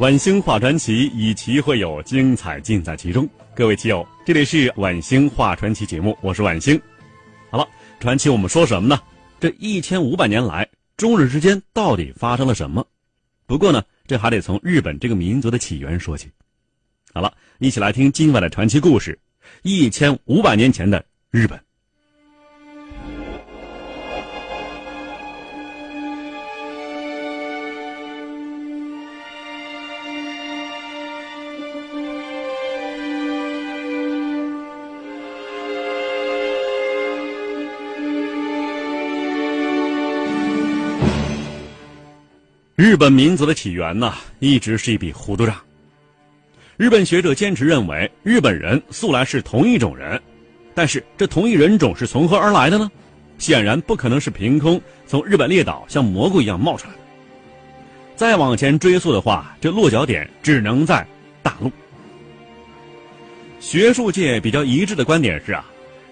晚星画传奇，以奇会友，精彩尽在其中。各位棋友，这里是晚星画传奇节目，我是晚星。好了，传奇我们说什么呢？这一千五百年来，中日之间到底发生了什么？不过呢，这还得从日本这个民族的起源说起。好了，一起来听今晚的传奇故事：一千五百年前的日本。日本民族的起源呢，一直是一笔糊涂账。日本学者坚持认为，日本人素来是同一种人，但是这同一人种是从何而来的呢？显然不可能是凭空从日本列岛像蘑菇一样冒出来的。再往前追溯的话，这落脚点只能在大陆。学术界比较一致的观点是啊，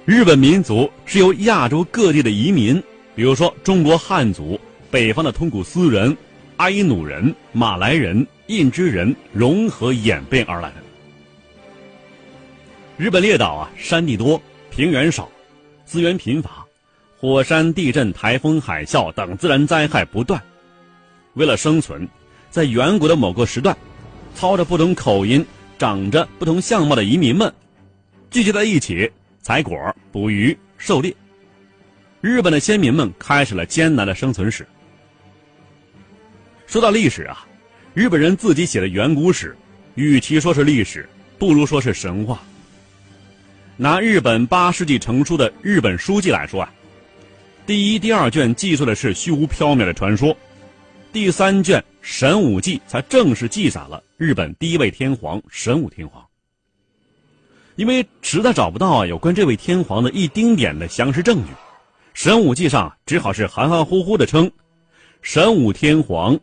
日本民族是由亚洲各地的移民，比如说中国汉族、北方的通古斯人。阿伊努人、马来人、印支人融合演变而来的。日本列岛啊，山地多，平原少，资源贫乏，火山、地震、台风、海啸等自然灾害不断。为了生存，在远古的某个时段，操着不同口音、长着不同相貌的移民们聚集在一起采果、捕鱼、狩猎。日本的先民们开始了艰难的生存史。说到历史啊，日本人自己写的远古史，与其说是历史，不如说是神话。拿日本八世纪成书的《日本书记》来说啊，第一、第二卷记述的是虚无缥缈的传说，第三卷《神武记》才正式记载了日本第一位天皇神武天皇。因为实在找不到啊有关这位天皇的一丁点的详实证据，《神武记》上只好是含含糊糊的称，神武天皇。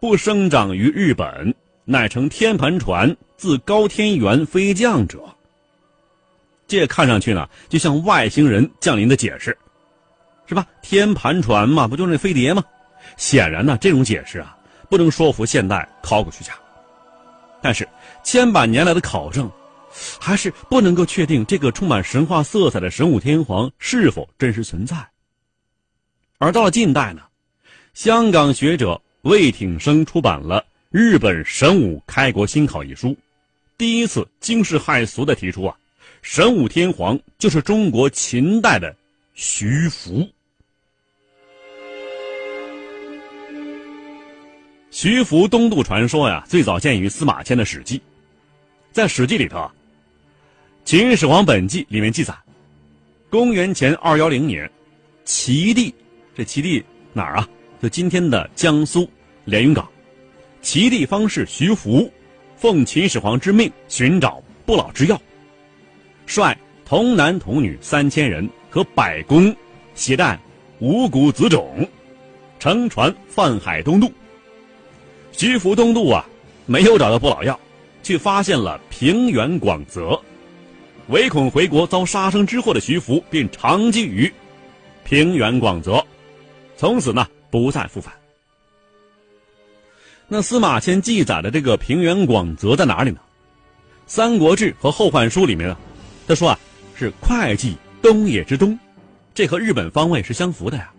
不生长于日本，乃乘天盘船自高天原飞降者。这看上去呢，就像外星人降临的解释，是吧？天盘船嘛，不就是那飞碟吗？显然呢，这种解释啊，不能说服现代考古学家。但是千百年来的考证，还是不能够确定这个充满神话色彩的神武天皇是否真实存在。而到了近代呢，香港学者。魏挺生出版了《日本神武开国新考》一书，第一次惊世骇俗的提出啊，神武天皇就是中国秦代的徐福。徐福东渡传说呀，最早见于司马迁的《史记》，在《史记》里头，《秦始皇本纪》里面记载，公元前二幺零年，齐地，这齐地哪儿啊？就今天的江苏连云港，齐地方士徐福，奉秦始皇之命寻找不老之药，率童男童女三千人和百工，携带五谷子种，乘船泛海东渡。徐福东渡啊，没有找到不老药，却发现了平原广泽，唯恐回国遭杀生之祸的徐福便长居于平原广泽，从此呢。不再复返。那司马迁记载的这个平原广泽在哪里呢？《三国志》和《后汉书》里面呢，他说啊，是会稽东野之东，这和日本方位是相符的呀。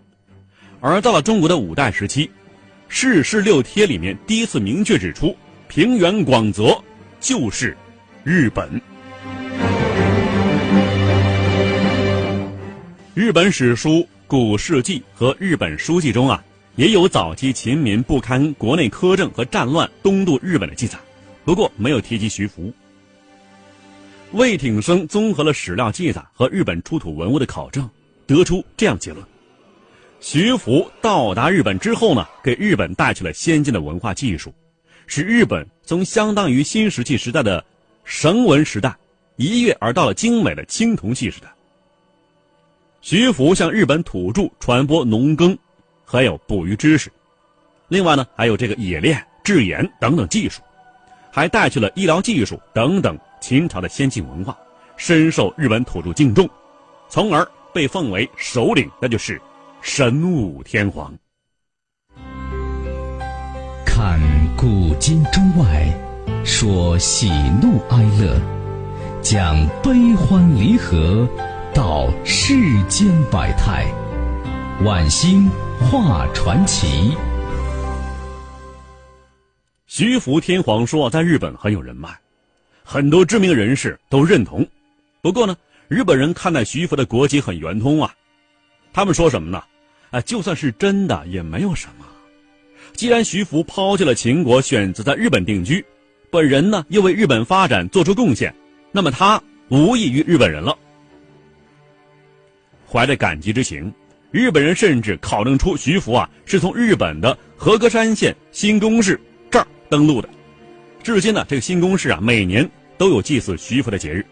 而到了中国的五代时期，《世事六帖》里面第一次明确指出，平原广泽就是日本。日本史书。古事记和日本书记中啊，也有早期秦民不堪国内苛政和战乱东渡日本的记载，不过没有提及徐福。魏挺生综合了史料记载和日本出土文物的考证，得出这样结论：徐福到达日本之后呢，给日本带去了先进的文化技术，使日本从相当于新石器时代的绳文时代，一跃而到了精美的青铜器时代。徐福向日本土著传播农耕，还有捕鱼知识，另外呢，还有这个冶炼、制盐等等技术，还带去了医疗技术等等。秦朝的先进文化深受日本土著敬重，从而被奉为首领，那就是神武天皇。看古今中外，说喜怒哀乐，讲悲欢离合，道世间百态，晚星画传奇。徐福天皇说，在日本很有人脉。很多知名人士都认同，不过呢，日本人看待徐福的国籍很圆通啊。他们说什么呢？啊，就算是真的也没有什么。既然徐福抛弃了秦国，选择在日本定居，本人呢又为日本发展做出贡献，那么他无异于日本人了。怀着感激之情，日本人甚至考证出徐福啊是从日本的和歌山县新宫市这儿登陆的。至今呢，这个新宫市啊，每年都有祭祀徐福的节日。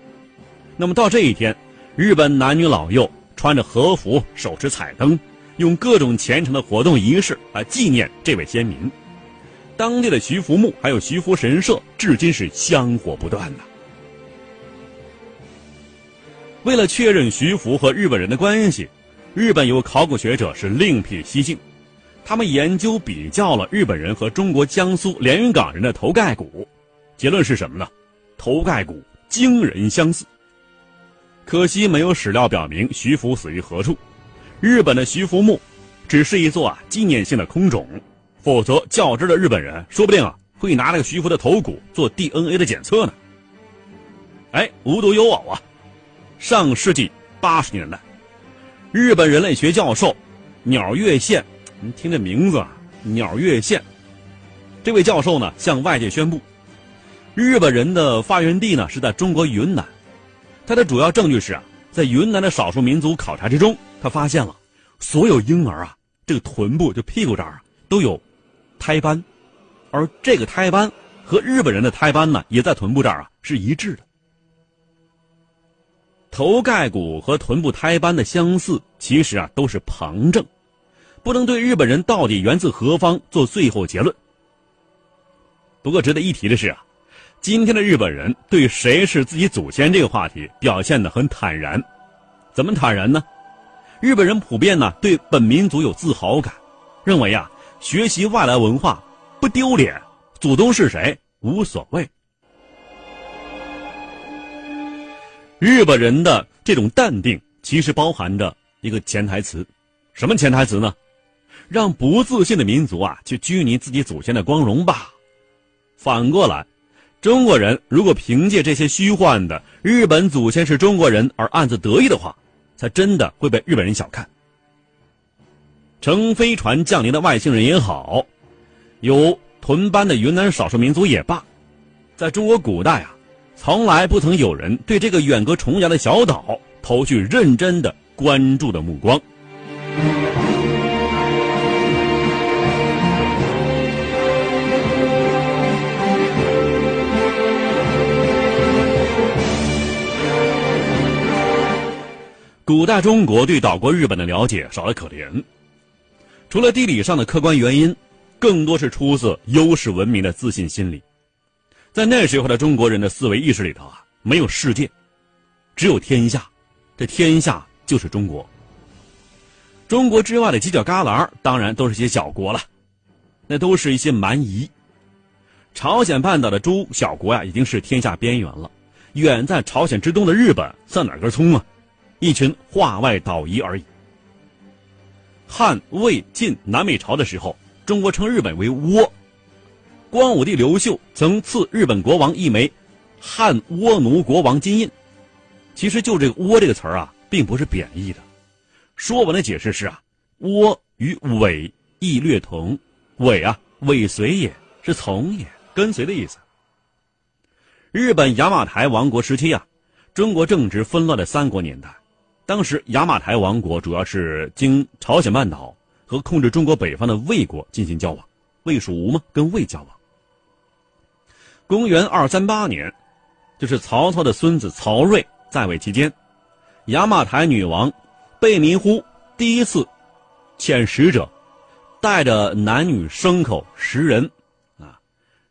那么到这一天，日本男女老幼穿着和服，手持彩灯，用各种虔诚的活动仪式来纪念这位先民。当地的徐福墓还有徐福神社，至今是香火不断的。为了确认徐福和日本人的关系，日本有考古学者是另辟蹊径。他们研究比较了日本人和中国江苏连云港人的头盖骨，结论是什么呢？头盖骨惊人相似。可惜没有史料表明徐福死于何处。日本的徐福墓只是一座啊纪念性的空冢，否则较真的日本人说不定啊会拿那个徐福的头骨做 DNA 的检测呢。哎，无独有偶啊，上世纪八十年代，日本人类学教授鸟越宪。您听这名字啊，鸟越县。这位教授呢，向外界宣布，日本人的发源地呢是在中国云南。他的主要证据是啊，在云南的少数民族考察之中，他发现了所有婴儿啊，这个臀部就屁股这儿啊都有胎斑，而这个胎斑和日本人的胎斑呢，也在臀部这儿啊是一致的。头盖骨和臀部胎斑的相似，其实啊都是旁证。不能对日本人到底源自何方做最后结论。不过值得一提的是啊，今天的日本人对谁是自己祖先这个话题表现得很坦然。怎么坦然呢？日本人普遍呢对本民族有自豪感，认为啊学习外来文化不丢脸，祖宗是谁无所谓。日本人的这种淡定其实包含着一个潜台词，什么潜台词呢？让不自信的民族啊去拘泥自己祖先的光荣吧。反过来，中国人如果凭借这些虚幻的日本祖先是中国人而暗自得意的话，才真的会被日本人小看。乘飞船降临的外星人也好，有屯班的云南少数民族也罢，在中国古代啊，从来不曾有人对这个远隔重洋的小岛投去认真的关注的目光。古代中国对岛国日本的了解少得可怜，除了地理上的客观原因，更多是出自优势文明的自信心理。在那时候的中国人的思维意识里头啊，没有世界，只有天下，这天下就是中国。中国之外的犄角旮旯，当然都是些小国了，那都是一些蛮夷。朝鲜半岛的诸小国呀，已经是天下边缘了。远在朝鲜之东的日本，算哪根葱啊？一群化外岛夷而已。汉、魏、晋、南北朝的时候，中国称日本为倭。光武帝刘秀曾赐日本国王一枚汉倭奴国王金印。其实就这个“倭”这个词儿啊，并不是贬义的。说文的解释是啊，“倭”与“伪”亦略同，尾啊，尾随也是从也，跟随的意思。日本雅马台王国时期啊，中国正值纷乱的三国年代，当时雅马台王国主要是经朝鲜半岛和控制中国北方的魏国进行交往，魏蜀吴嘛，跟魏交往。公元二三八年，就是曹操的孙子曹睿在位期间，亚马台女王贝弥呼第一次遣使者。带着男女牲口十人，啊，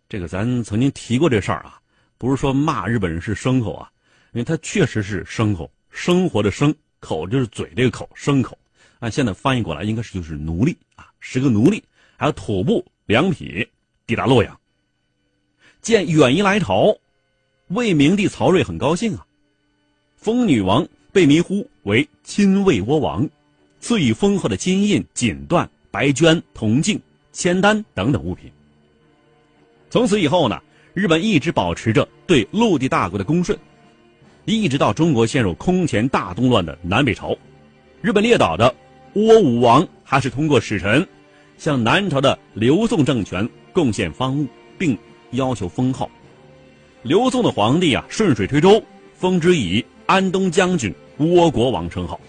这个咱曾经提过这事儿啊，不是说骂日本人是牲口啊，因为他确实是牲口，生活的生口就是嘴这个口，牲口，按现在翻译过来应该是就是奴隶啊，十个奴隶，还有土布两匹，抵达洛阳。见远夷来朝，魏明帝曹睿很高兴啊，封女王被迷呼为亲魏倭王，赐予丰厚的金印锦缎。白绢、铜镜、铅丹等等物品。从此以后呢，日本一直保持着对陆地大国的恭顺，一直到中国陷入空前大动乱的南北朝，日本列岛的倭武王还是通过使臣向南朝的刘宋政权贡献方物，并要求封号。刘宋的皇帝啊，顺水推舟，封之以安东将军、倭国王称号。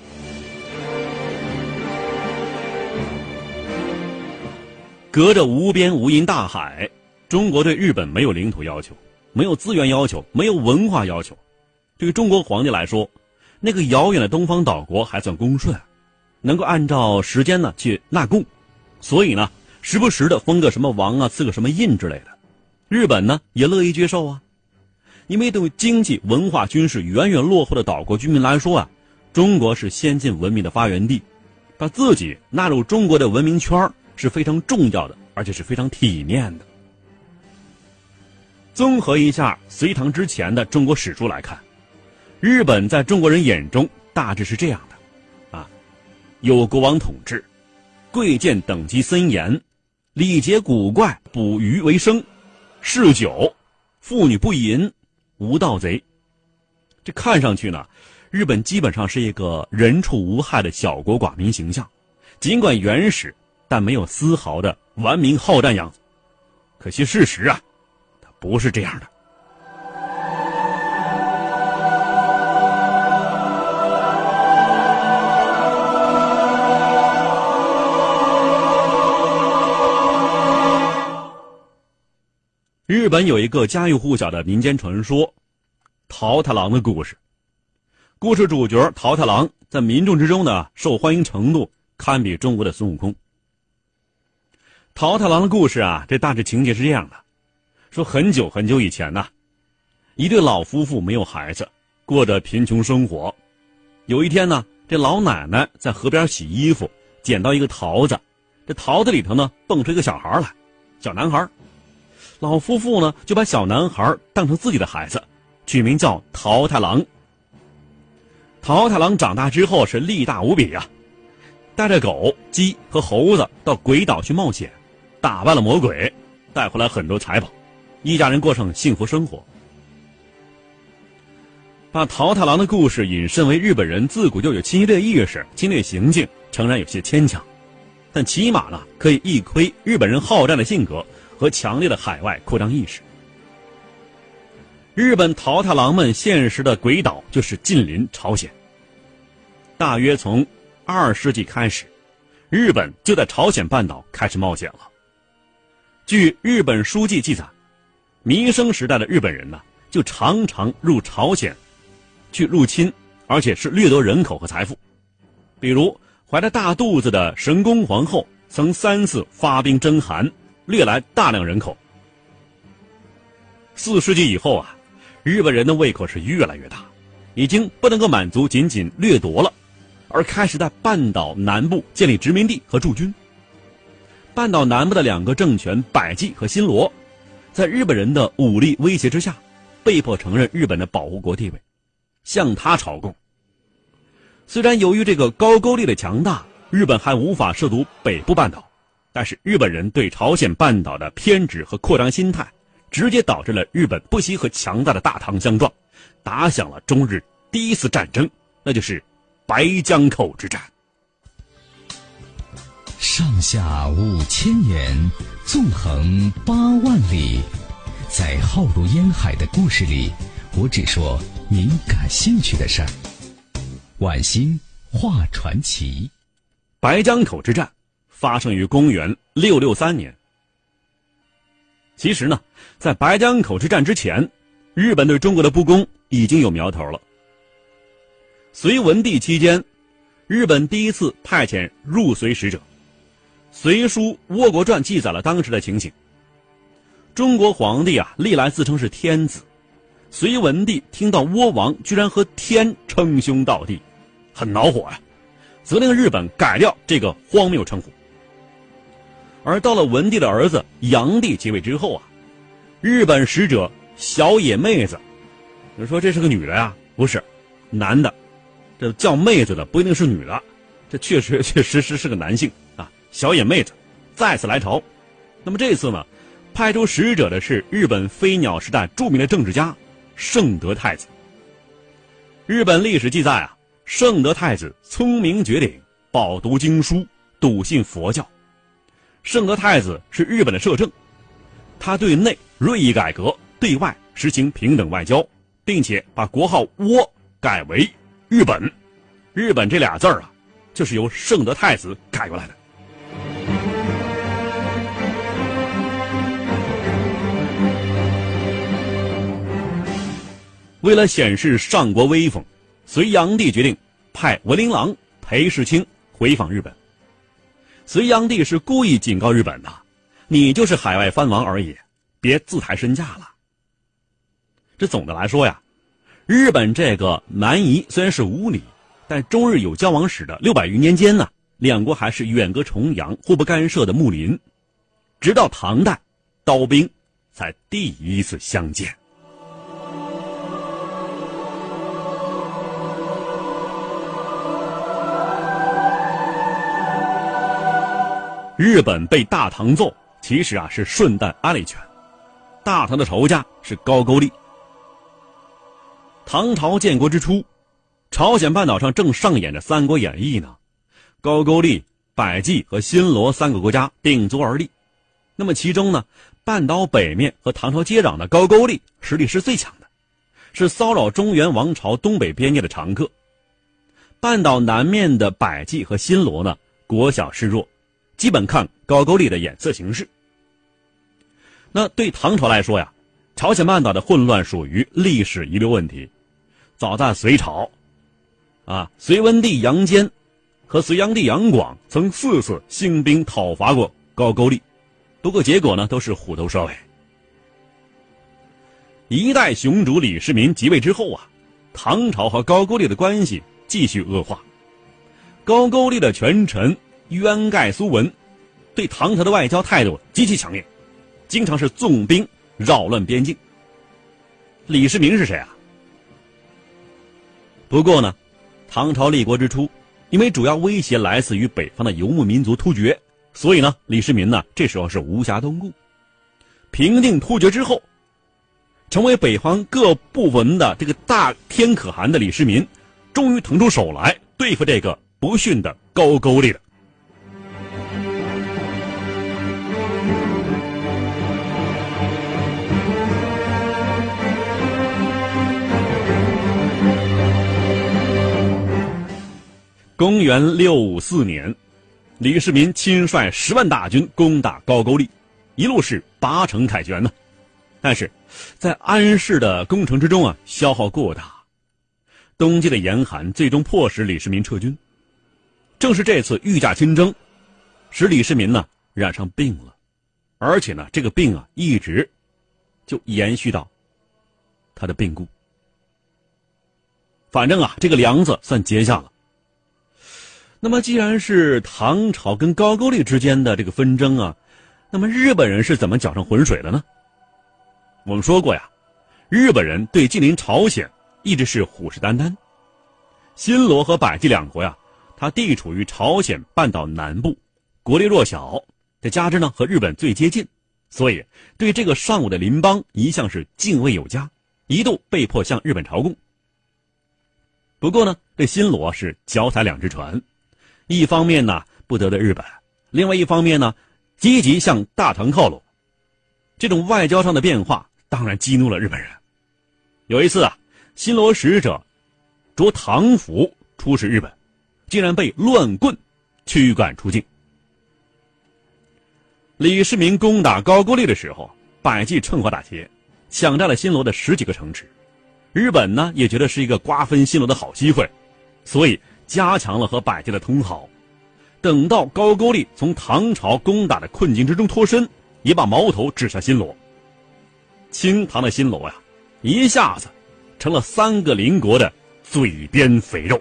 隔着无边无垠大海，中国对日本没有领土要求，没有资源要求，没有文化要求。对于中国皇帝来说，那个遥远的东方岛国还算恭顺，能够按照时间呢去纳贡，所以呢，时不时的封个什么王啊，赐个什么印之类的，日本呢也乐意接受啊。因为对经济、文化、军事远远落后的岛国居民来说啊，中国是先进文明的发源地，把自己纳入中国的文明圈。是非常重要的，而且是非常体面的。综合一下隋唐之前的中国史书来看，日本在中国人眼中大致是这样的：啊，有国王统治，贵贱等级森严，礼节古怪，捕鱼为生，嗜酒，妇女不淫，无盗贼。这看上去呢，日本基本上是一个人畜无害的小国寡民形象，尽管原始。但没有丝毫的顽民好战样子，可惜事实啊，它不是这样的。日本有一个家喻户晓的民间传说——桃太郎的故事。故事主角桃太郎在民众之中呢，受欢迎程度堪比中国的孙悟空。桃太郎的故事啊，这大致情节是这样的：说很久很久以前呢，一对老夫妇没有孩子，过着贫穷生活。有一天呢，这老奶奶在河边洗衣服，捡到一个桃子，这桃子里头呢蹦出一个小孩来，小男孩。老夫妇呢就把小男孩当成自己的孩子，取名叫桃太郎。桃太郎长大之后是力大无比呀，带着狗、鸡和猴子到鬼岛去冒险。打败了魔鬼，带回来很多财宝，一家人过上幸福生活。把桃太郎的故事引申为日本人自古就有侵略意识、侵略行径，诚然有些牵强，但起码呢可以一窥日本人好战的性格和强烈的海外扩张意识。日本桃太郎们现实的鬼岛就是近邻朝鲜。大约从二世纪开始，日本就在朝鲜半岛开始冒险了。据日本书记记载，弥生时代的日本人呢，就常常入朝鲜，去入侵，而且是掠夺人口和财富。比如怀着大肚子的神宫皇后，曾三次发兵征韩，掠来大量人口。四世纪以后啊，日本人的胃口是越来越大，已经不能够满足仅仅掠夺了，而开始在半岛南部建立殖民地和驻军。半岛南部的两个政权百济和新罗，在日本人的武力威胁之下，被迫承认日本的保护国地位，向他朝贡。虽然由于这个高句丽的强大，日本还无法涉足北部半岛，但是日本人对朝鲜半岛的偏执和扩张心态，直接导致了日本不惜和强大的大唐相撞，打响了中日第一次战争，那就是白江口之战。上下五千年，纵横八万里，在浩如烟海的故事里，我只说您感兴趣的事儿。晚星画传奇，白江口之战发生于公元六六三年。其实呢，在白江口之战之前，日本对中国的不公已经有苗头了。隋文帝期间，日本第一次派遣入隋使者，《隋书·倭国传》记载了当时的情形。中国皇帝啊，历来自称是天子，隋文帝听到倭王居然和天称兄道弟，很恼火啊，责令日本改掉这个荒谬称呼。而到了文帝的儿子炀帝即位之后啊，日本使者小野妹子，你说这是个女的呀？不是，男的，这叫妹子的不一定是女的，这确实 确实实是个男性啊。小野妹子再次来朝，那么这次呢，派出使者的是日本飞鸟时代著名的政治家圣德太子。日本历史记载啊，圣德太子聪明绝顶，饱读经书，笃信佛教。圣德太子是日本的摄政，他对内锐意改革，对外实行平等外交，并且把国号“倭”改为“日本”。日本这俩字儿啊，就是由圣德太子改过来的。为了显示上国威风，隋炀帝决定派文林郎裴世清回访日本。隋炀帝是故意警告日本的，你就是海外藩王而已，别自抬身价了。这总的来说呀，日本这个蛮夷虽然是无礼，但中日有交往史的六百余年间呢，两国还是远隔重洋、互不干涉的睦邻，直到唐代，刀兵才第一次相见。日本被大唐揍，其实啊是顺带挨了一拳。大唐的仇家是高句丽。唐朝建国之初，朝鲜半岛上正上演着《三国演义》呢。高句丽、百济和新罗三个国家鼎足而立。那么其中呢，半岛北面和唐朝接壤的高句丽实力是最强的，是骚扰中原王朝东北边界的常客。半岛南面的百济和新罗呢，国小势弱。基本看高句丽的眼色行事。那对唐朝来说呀，朝鲜半岛的混乱属于历史遗留问题。早在隋朝，啊，隋文帝杨坚和隋炀帝杨广曾四次兴兵讨伐过高句丽，不过结果呢都是虎头蛇尾。一代雄主李世民即位之后啊，唐朝和高句丽的关系继续恶化，高句丽的权臣。渊盖苏文对唐朝的外交态度极其强烈，经常是纵兵扰乱边境。李世民是谁啊？不过呢，唐朝立国之初，因为主要威胁来自于北方的游牧民族突厥，所以呢，李世民呢这时候是无暇东顾。平定突厥之后，成为北方各部文的这个大天可汗的李世民，终于腾出手来对付这个不逊的高句丽了。公元六五四年，李世民亲率十万大军攻打高句丽，一路是八城凯旋呢。但是，在安氏的攻城之中啊，消耗过大，冬季的严寒最终迫使李世民撤军。正是这次御驾亲征，使李世民呢染上病了，而且呢这个病啊一直就延续到他的病故。反正啊这个梁子算结下了。那么，既然是唐朝跟高句丽之间的这个纷争啊，那么日本人是怎么搅上浑水的呢？我们说过呀，日本人对近邻朝鲜一直是虎视眈眈。新罗和百济两国呀，它地处于朝鲜半岛南部，国力弱小，再加之呢和日本最接近，所以对这个尚武的邻邦一向是敬畏有加，一度被迫向日本朝贡。不过呢，这新罗是脚踩两只船。一方面呢不得罪日本，另外一方面呢，积极向大唐靠拢。这种外交上的变化当然激怒了日本人。有一次啊，新罗使者着唐服出使日本，竟然被乱棍驱赶出境。李世民攻打高句丽的时候，百济趁火打劫，抢占了新罗的十几个城池。日本呢也觉得是一个瓜分新罗的好机会，所以加强了和百济的通好。等到高句丽从唐朝攻打的困境之中脱身，也把矛头指向新罗。清唐的新罗呀，一下子成了三个邻国的嘴边肥肉。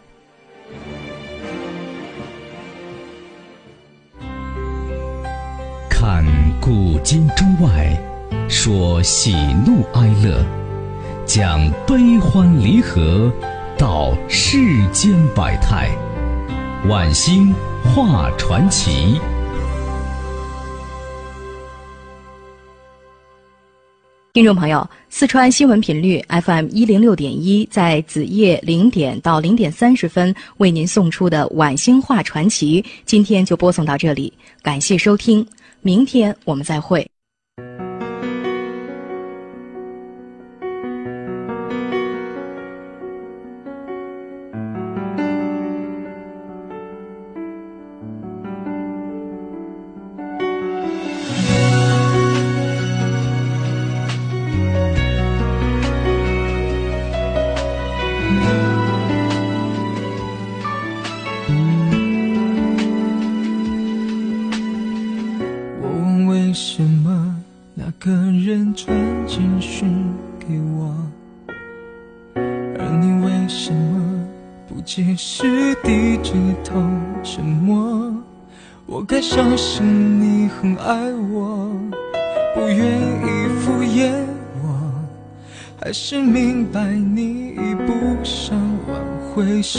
看古今中外，说喜怒哀乐，讲悲欢离合，道世间百态，晚星画传奇。听众朋友，四川新闻频率 FM 一零六点一，在子夜零点到零点三十分为您送出的晚星画传奇，今天就播送到这里，感谢收听。明天我们再会。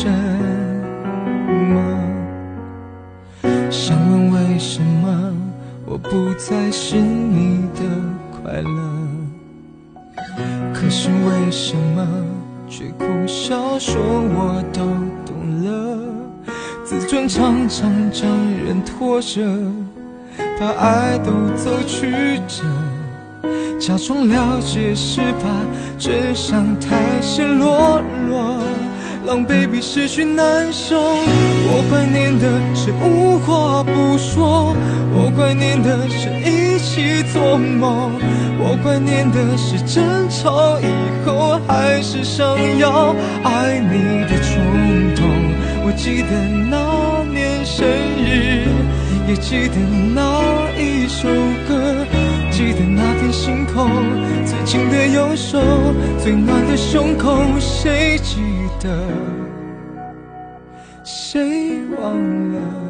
什么。想问为什么我不再是你的快乐？可是为什么却苦笑说我都懂了？自尊常常将人拖着，把爱都走曲折，假装了解是怕真相太赤裸裸，狼狈比失去难受。我怀念的是无话不说，我怀念的是一起做梦，我怀念的是争吵以后还是想要爱你的冲动。我记得那年生日，也记得那一首歌，记得那片星空，最紧的右手，最暖的胸口，谁记的？谁忘了？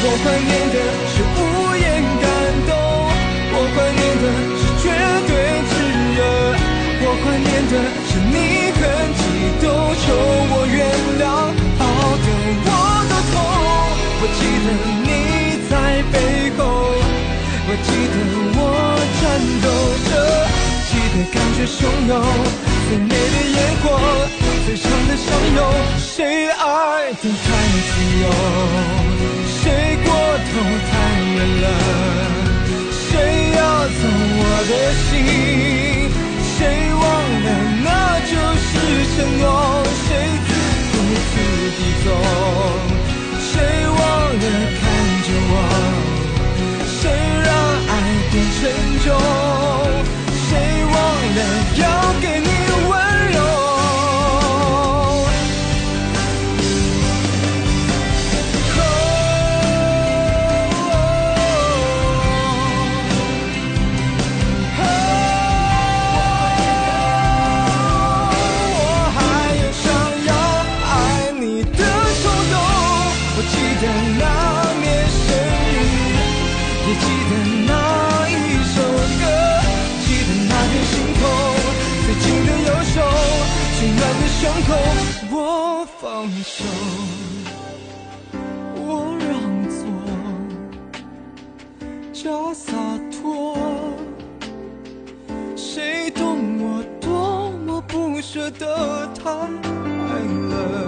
我怀念的是无言感动，我怀念的是绝对炽热，我怀念的是你很激动，求我原谅，抱得我都痛。我记得你在背后，我记得我颤抖着，记得感觉汹涌。最美的烟火，最长的相拥，谁爱得太自由？谁过头太远了谁要走我的心谁忘了那就是承诺谁自顾自地走谁忘了看着我谁让爱变沉重假洒脱。谁懂我多么不舍得太爱了。